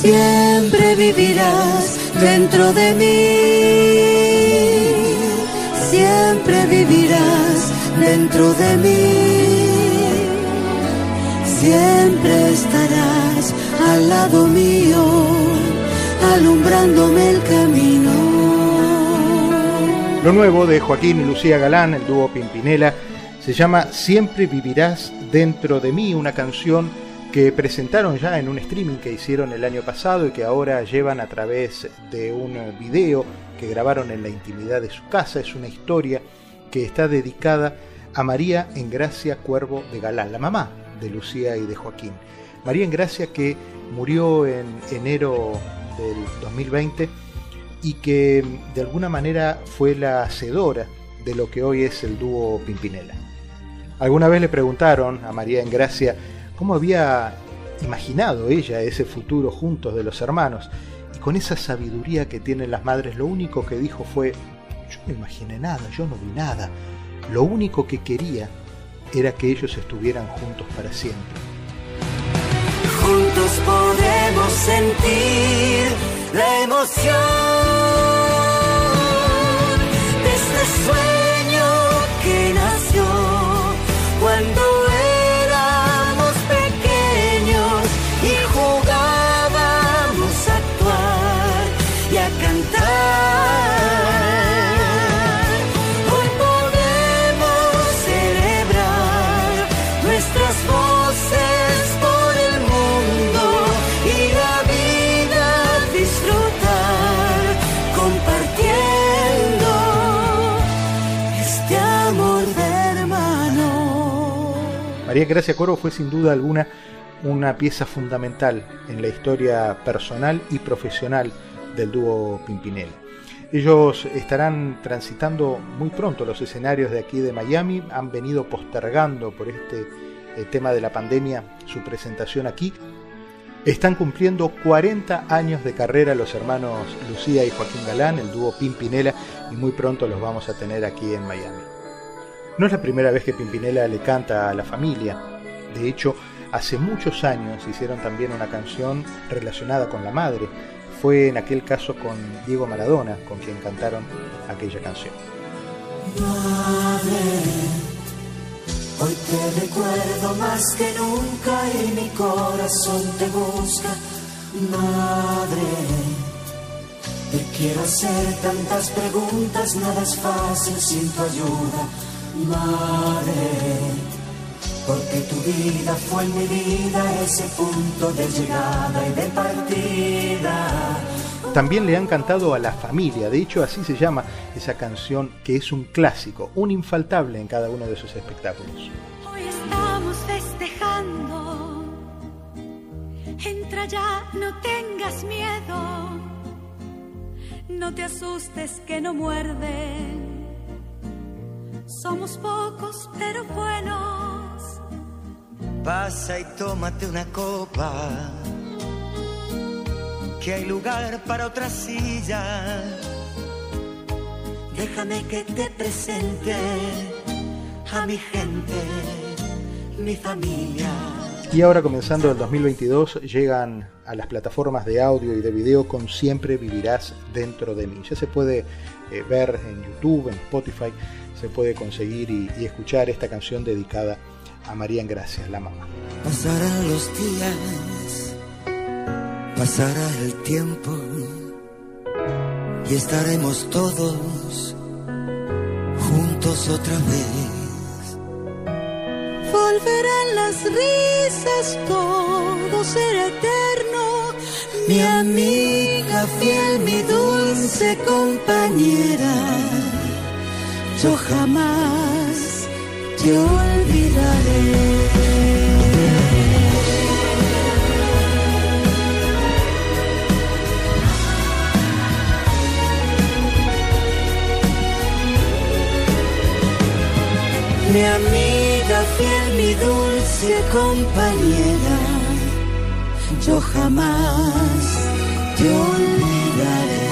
siempre vivirás dentro de mí, siempre vivirás dentro de mí, siempre estarás al lado mío, alumbrándome el camino. Lo nuevo de Joaquín y Lucía Galán, el dúo Pimpinela, se llama Siempre vivirás dentro de mí, una canción que presentaron ya en un streaming que hicieron el año pasado y que ahora llevan a través de un video que grabaron en la intimidad de su casa. Es una historia que está dedicada a María Engracia Cuervo de Galán, la mamá de Lucía y de Joaquín. María Engracia que murió en enero del 2020 y que de alguna manera fue la hacedora de lo que hoy es el dúo Pimpinela. Alguna vez le preguntaron a María Engracia cómo había imaginado ella ese futuro juntos de los hermanos. Y con esa sabiduría que tienen las madres, lo único que dijo fue, yo no imaginé nada, yo no vi nada. Lo único que quería era que ellos estuvieran juntos para siempre. Juntos podemos sentir la emoción María Gracia Coro fue sin duda alguna una pieza fundamental en la historia personal y profesional del dúo Pimpinela. Ellos estarán transitando muy pronto los escenarios de aquí de Miami, han venido postergando por este eh, tema de la pandemia su presentación aquí. Están cumpliendo 40 años de carrera los hermanos Lucía y Joaquín Galán, el dúo Pimpinela, y muy pronto los vamos a tener aquí en Miami. No es la primera vez que Pimpinela le canta a la familia. De hecho, hace muchos años hicieron también una canción relacionada con la madre. Fue en aquel caso con Diego Maradona con quien cantaron aquella canción. Madre, hoy te recuerdo más que nunca y mi corazón te busca. Madre, te quiero hacer tantas preguntas, nada es fácil sin tu ayuda Madre, porque tu vida fue mi vida ese punto de llegada y de partida. También le han cantado a la familia, de hecho así se llama esa canción que es un clásico, un infaltable en cada uno de sus espectáculos. Hoy estamos festejando, entra ya, no tengas miedo, no te asustes que no muerden somos pocos pero buenos. Pasa y tómate una copa, que hay lugar para otra silla. Déjame que te presente a mi gente, mi familia. Y ahora comenzando el 2022 llegan a las plataformas de audio y de video con Siempre vivirás dentro de mí. Ya se puede eh, ver en YouTube, en Spotify se puede conseguir y, escuchar esta canción dedicada a María Engracia, la mamá. Pasarán los días, pasará el tiempo y estaremos todos juntos otra vez. Volverán las risas, todo será eterno. Mi amiga fiel, mi dulce compañera yo jamás te olvidaré. Mi fiel, mi dulce compañera, yo jamás te olvidaré.